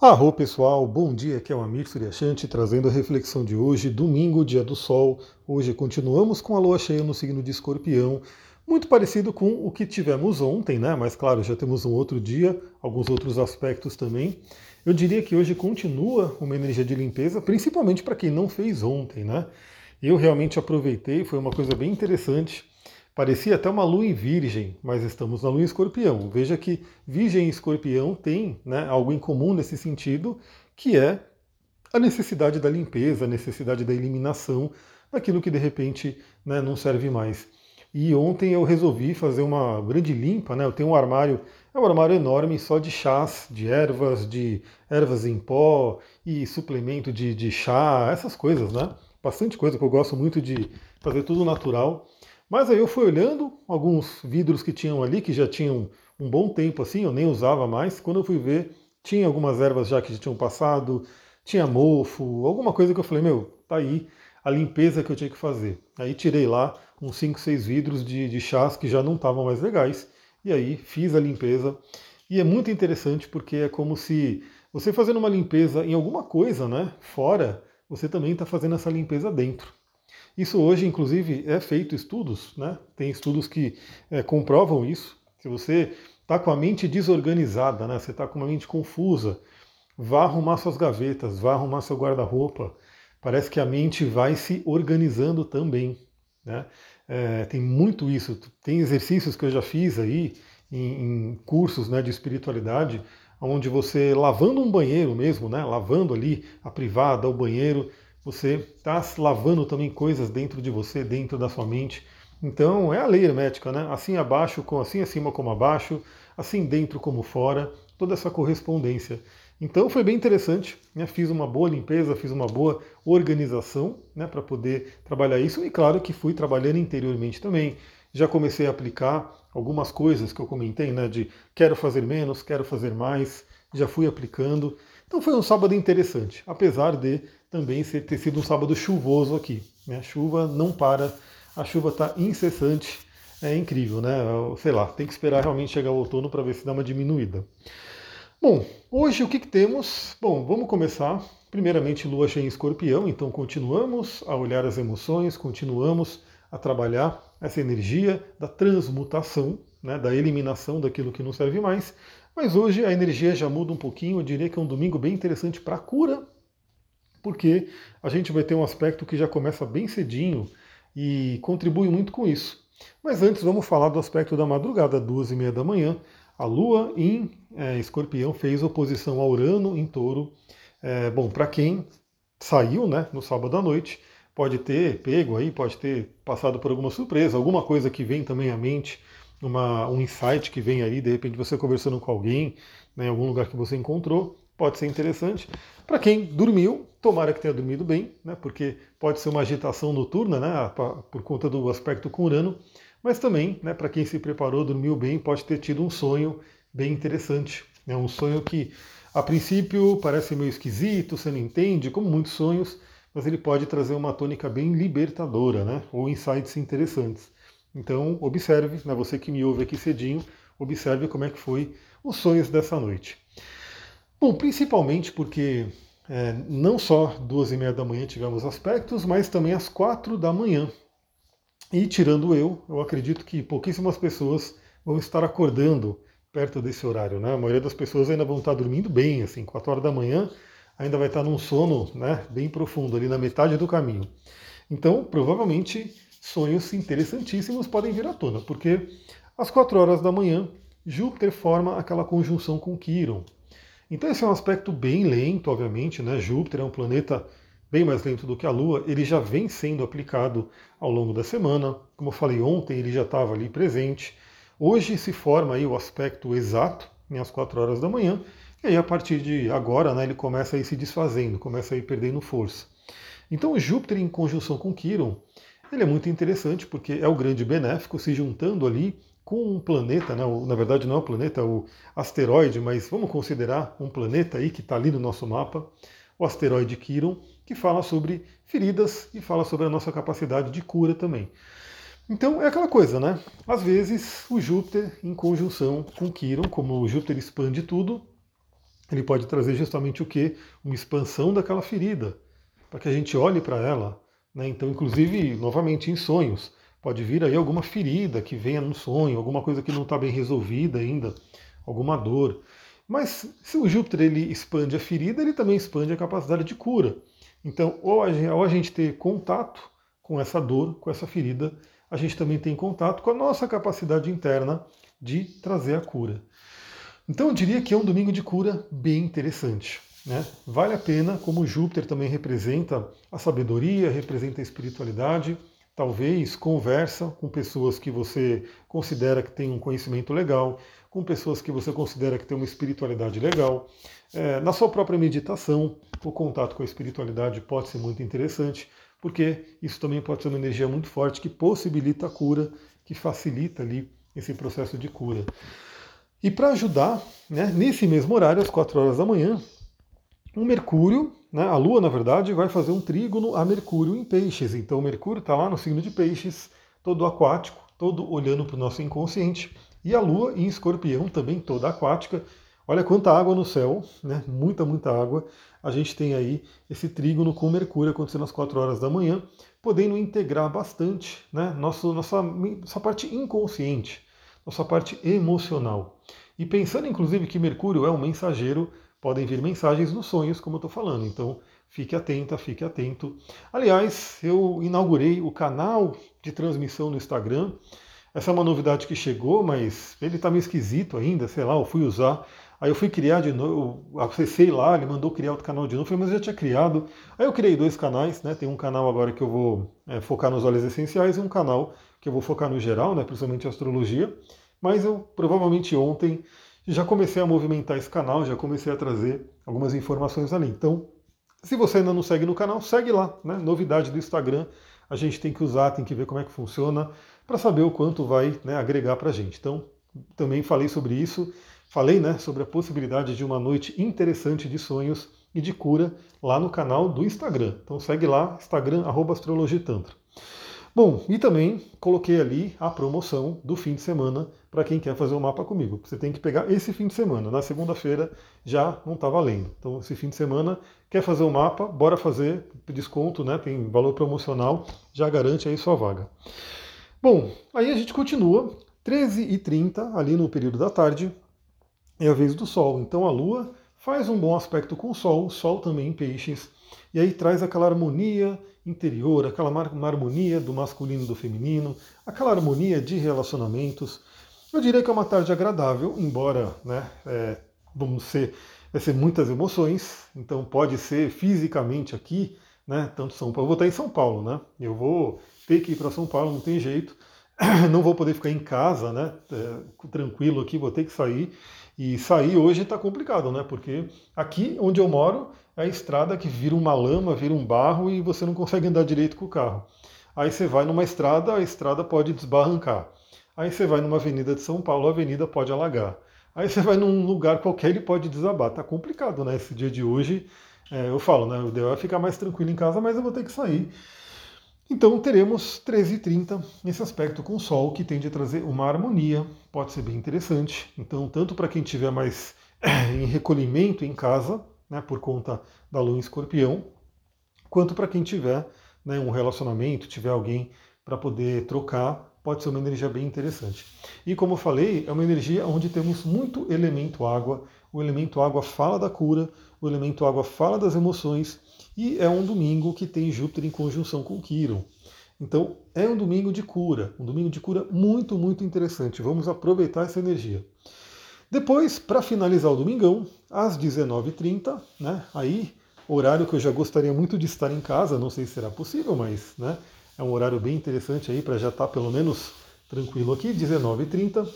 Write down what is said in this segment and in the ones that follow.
Arro pessoal, bom dia, aqui é o Amir Suryashanti trazendo a reflexão de hoje, domingo, dia do sol. Hoje continuamos com a lua cheia no signo de escorpião, muito parecido com o que tivemos ontem, né? Mas claro, já temos um outro dia, alguns outros aspectos também. Eu diria que hoje continua uma energia de limpeza, principalmente para quem não fez ontem, né? Eu realmente aproveitei, foi uma coisa bem interessante. Parecia até uma lua em virgem, mas estamos na lua em escorpião. Veja que virgem e escorpião têm né, algo em comum nesse sentido, que é a necessidade da limpeza, a necessidade da eliminação daquilo que de repente né, não serve mais. E ontem eu resolvi fazer uma grande limpa, né? Eu tenho um armário, é um armário enorme só de chás, de ervas, de ervas em pó e suplemento de, de chá, essas coisas, né? Bastante coisa que eu gosto muito de fazer tudo natural. Mas aí eu fui olhando alguns vidros que tinham ali, que já tinham um bom tempo assim, eu nem usava mais. Quando eu fui ver, tinha algumas ervas já que já tinham passado, tinha mofo, alguma coisa que eu falei, meu, tá aí a limpeza que eu tinha que fazer. Aí tirei lá uns 5, 6 vidros de, de chás que já não estavam mais legais, e aí fiz a limpeza. E é muito interessante porque é como se você fazendo uma limpeza em alguma coisa, né, fora, você também está fazendo essa limpeza dentro. Isso hoje, inclusive, é feito estudos, né? Tem estudos que é, comprovam isso. Se você está com a mente desorganizada, né? Você está com uma mente confusa, vá arrumar suas gavetas, vá arrumar seu guarda-roupa. Parece que a mente vai se organizando também, né? É, tem muito isso. Tem exercícios que eu já fiz aí em, em cursos né, de espiritualidade, onde você lavando um banheiro mesmo, né? Lavando ali a privada, o banheiro você está lavando também coisas dentro de você, dentro da sua mente. Então é a lei hermética, né? Assim abaixo, com assim acima como abaixo, assim dentro como fora, toda essa correspondência. Então foi bem interessante, né? fiz uma boa limpeza, fiz uma boa organização né? para poder trabalhar isso e claro que fui trabalhando interiormente também. Já comecei a aplicar algumas coisas que eu comentei, né? De quero fazer menos, quero fazer mais, já fui aplicando. Então foi um sábado interessante, apesar de também ter sido um sábado chuvoso aqui. Né? A chuva não para, a chuva está incessante, é incrível, né? Sei lá, tem que esperar realmente chegar o outono para ver se dá uma diminuída. Bom, hoje o que, que temos? Bom, vamos começar. Primeiramente, lua cheia em escorpião, então continuamos a olhar as emoções, continuamos a trabalhar essa energia da transmutação, né, da eliminação daquilo que não serve mais. Mas hoje a energia já muda um pouquinho, eu diria que é um domingo bem interessante para cura porque a gente vai ter um aspecto que já começa bem cedinho e contribui muito com isso. Mas antes vamos falar do aspecto da madrugada, duas e meia da manhã. A Lua em é, Escorpião fez oposição a Urano em Touro. É, bom, para quem saiu, né, no sábado à noite, pode ter pego aí, pode ter passado por alguma surpresa, alguma coisa que vem também à mente, uma, um insight que vem aí, de repente você conversando com alguém, né, em algum lugar que você encontrou, pode ser interessante. Para quem dormiu, tomara que tenha dormido bem, né, porque pode ser uma agitação noturna, né, por conta do aspecto com Urano, mas também, né, para quem se preparou, dormiu bem, pode ter tido um sonho bem interessante. É né, um sonho que, a princípio, parece meio esquisito, você não entende, como muitos sonhos, mas ele pode trazer uma tônica bem libertadora, né, ou insights interessantes. Então, observe, né, você que me ouve aqui cedinho, observe como é que foi os sonhos dessa noite. Bom, principalmente porque é, não só duas e meia da manhã tivemos aspectos, mas também às quatro da manhã. E tirando eu, eu acredito que pouquíssimas pessoas vão estar acordando perto desse horário, né? A maioria das pessoas ainda vão estar dormindo bem, assim, quatro horas da manhã, ainda vai estar num sono, né, bem profundo ali na metade do caminho. Então, provavelmente sonhos interessantíssimos podem vir à tona, porque às quatro horas da manhã Júpiter forma aquela conjunção com Quiron, então esse é um aspecto bem lento, obviamente, né? Júpiter é um planeta bem mais lento do que a Lua, ele já vem sendo aplicado ao longo da semana. Como eu falei ontem, ele já estava ali presente. Hoje se forma aí o aspecto exato, né, às 4 horas da manhã, e aí a partir de agora né, ele começa a ir se desfazendo, começa a ir perdendo força. Então Júpiter em conjunção com Quiron, ele é muito interessante porque é o grande benéfico se juntando ali com um planeta, né, na verdade não é um planeta, é o asteroide, mas vamos considerar um planeta aí que está ali no nosso mapa, o asteroide Quiron, que fala sobre feridas e fala sobre a nossa capacidade de cura também. Então é aquela coisa, né? Às vezes o Júpiter em conjunção com Quiron, como o Júpiter expande tudo, ele pode trazer justamente o que? Uma expansão daquela ferida, para que a gente olhe para ela. Né? Então, inclusive, novamente, em sonhos. Pode vir aí alguma ferida que venha no sonho, alguma coisa que não está bem resolvida ainda, alguma dor. Mas se o Júpiter ele expande a ferida, ele também expande a capacidade de cura. Então, ou a gente, a gente ter contato com essa dor, com essa ferida, a gente também tem contato com a nossa capacidade interna de trazer a cura. Então eu diria que é um domingo de cura bem interessante. Né? Vale a pena, como Júpiter também representa a sabedoria, representa a espiritualidade, talvez conversa com pessoas que você considera que tem um conhecimento legal, com pessoas que você considera que tem uma espiritualidade legal. É, na sua própria meditação, o contato com a espiritualidade pode ser muito interessante, porque isso também pode ser uma energia muito forte que possibilita a cura, que facilita ali esse processo de cura. E para ajudar, né, nesse mesmo horário, às 4 horas da manhã, um Mercúrio, né, a Lua, na verdade, vai fazer um trígono a Mercúrio em Peixes. Então, Mercúrio está lá no signo de Peixes, todo aquático, todo olhando para o nosso inconsciente. E a Lua em Escorpião, também toda aquática. Olha quanta água no céu, né? muita, muita água. A gente tem aí esse trígono com Mercúrio acontecendo às 4 horas da manhã, podendo integrar bastante né? Nosso, nossa, nossa parte inconsciente, nossa parte emocional. E pensando, inclusive, que Mercúrio é um mensageiro, podem vir mensagens nos sonhos, como eu estou falando. Então, fique atenta, fique atento. Aliás, eu inaugurei o canal de transmissão no Instagram. Essa é uma novidade que chegou, mas ele está meio esquisito ainda, sei lá, eu fui usar. Aí eu fui criar de novo, acessei lá, ele mandou criar outro canal de novo, mas eu já tinha criado. Aí eu criei dois canais, né? Tem um canal agora que eu vou é, focar nos óleos essenciais e um canal que eu vou focar no geral, né? Principalmente astrologia. Mas eu provavelmente ontem já comecei a movimentar esse canal, já comecei a trazer algumas informações ali. Então, se você ainda não segue no canal, segue lá, né? Novidade do Instagram. A gente tem que usar, tem que ver como é que funciona para saber o quanto vai né, agregar para a gente. Então, também falei sobre isso. Falei né, sobre a possibilidade de uma noite interessante de sonhos e de cura lá no canal do Instagram. Então segue lá, Instagram, arroba astrologitantra. Bom, e também coloquei ali a promoção do fim de semana para quem quer fazer o um mapa comigo. Você tem que pegar esse fim de semana. Na segunda-feira já não está valendo. Então, esse fim de semana, quer fazer o um mapa, bora fazer desconto, né? Tem valor promocional, já garante aí sua vaga. Bom, aí a gente continua. 13h30, ali no período da tarde, é a vez do Sol. Então a Lua faz um bom aspecto com o Sol, o Sol também em peixes, e aí traz aquela harmonia interior, aquela harmonia do masculino e do feminino, aquela harmonia de relacionamentos. Eu diria que é uma tarde agradável, embora né, é, vamos ser, vai ser muitas emoções, então pode ser fisicamente aqui, né, tanto São Paulo, eu vou estar em São Paulo, né, eu vou ter que ir para São Paulo, não tem jeito, não vou poder ficar em casa, né, é, tranquilo aqui, vou ter que sair, e sair hoje está complicado, né, porque aqui onde eu moro é a estrada que vira uma lama, vira um barro e você não consegue andar direito com o carro. Aí você vai numa estrada, a estrada pode desbarrancar. Aí você vai numa avenida de São Paulo, a avenida pode alagar. Aí você vai num lugar qualquer, ele pode desabar. Tá complicado, né? Esse dia de hoje, é, eu falo, né? O ideal é ficar mais tranquilo em casa, mas eu vou ter que sair. Então teremos 13h30 esse aspecto com o Sol, que tende a trazer uma harmonia, pode ser bem interessante. Então, tanto para quem tiver mais em recolhimento em casa, né, por conta da lua em escorpião, quanto para quem tiver né, um relacionamento, tiver alguém para poder trocar, pode ser uma energia bem interessante. E como eu falei, é uma energia onde temos muito elemento água. O elemento água fala da cura, o elemento água fala das emoções, e é um domingo que tem Júpiter em conjunção com Quiron. Então é um domingo de cura, um domingo de cura muito, muito interessante. Vamos aproveitar essa energia. Depois, para finalizar o domingão, às 19h30, né? Aí, horário que eu já gostaria muito de estar em casa, não sei se será possível, mas né, é um horário bem interessante aí para já estar tá pelo menos tranquilo aqui, 19h30.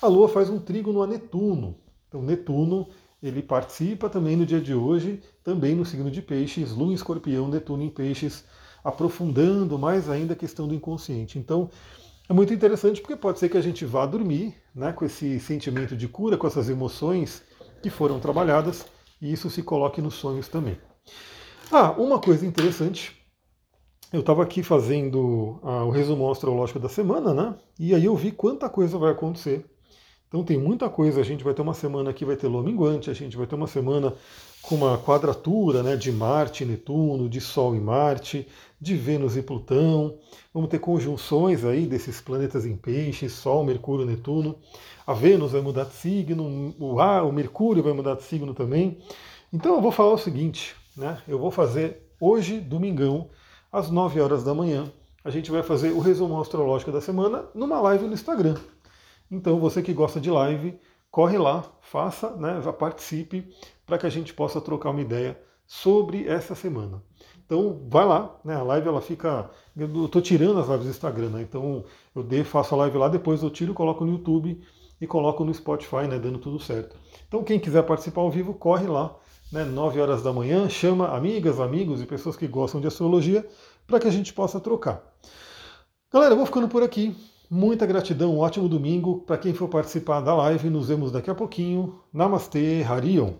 A Lua faz um trígono a Netuno. Então, Netuno, ele participa também no dia de hoje, também no signo de Peixes, Lua em Escorpião, Netuno em Peixes, aprofundando mais ainda a questão do inconsciente. Então, é muito interessante porque pode ser que a gente vá dormir né, com esse sentimento de cura, com essas emoções que foram trabalhadas, e isso se coloque nos sonhos também. Ah, uma coisa interessante, eu estava aqui fazendo ah, o resumo astrológico da semana, né? E aí eu vi quanta coisa vai acontecer Então tem muita coisa, a gente vai ter uma semana que vai ter lua minguante, a gente vai ter uma semana com uma quadratura né, de Marte e Netuno, de Sol e Marte, de Vênus e Plutão. Vamos ter conjunções aí desses planetas em peixes, Sol, Mercúrio, Netuno. A Vênus vai mudar de signo, o ar, o Mercúrio vai mudar de signo também. Então eu vou falar o seguinte, né? Eu vou fazer hoje, domingão, às 9 horas da manhã, a gente vai fazer o resumo astrológico da semana numa live no Instagram. Então você que gosta de live, corre lá, faça, né, participe, para que a gente possa trocar uma ideia sobre essa semana. Então vai lá, né? A live ela fica. Eu estou tirando as lives do Instagram, né? Então eu de, faço a live lá, depois eu tiro, coloco no YouTube e coloco no Spotify, né? Dando tudo certo. Então quem quiser participar ao vivo, corre lá, né? 9 horas da manhã, chama amigas, amigos e pessoas que gostam de astrologia para que a gente possa trocar. Galera, eu vou ficando por aqui. Muita gratidão, um ótimo domingo. Para quem for participar da live, nos vemos daqui a pouquinho. Namastê, Harion.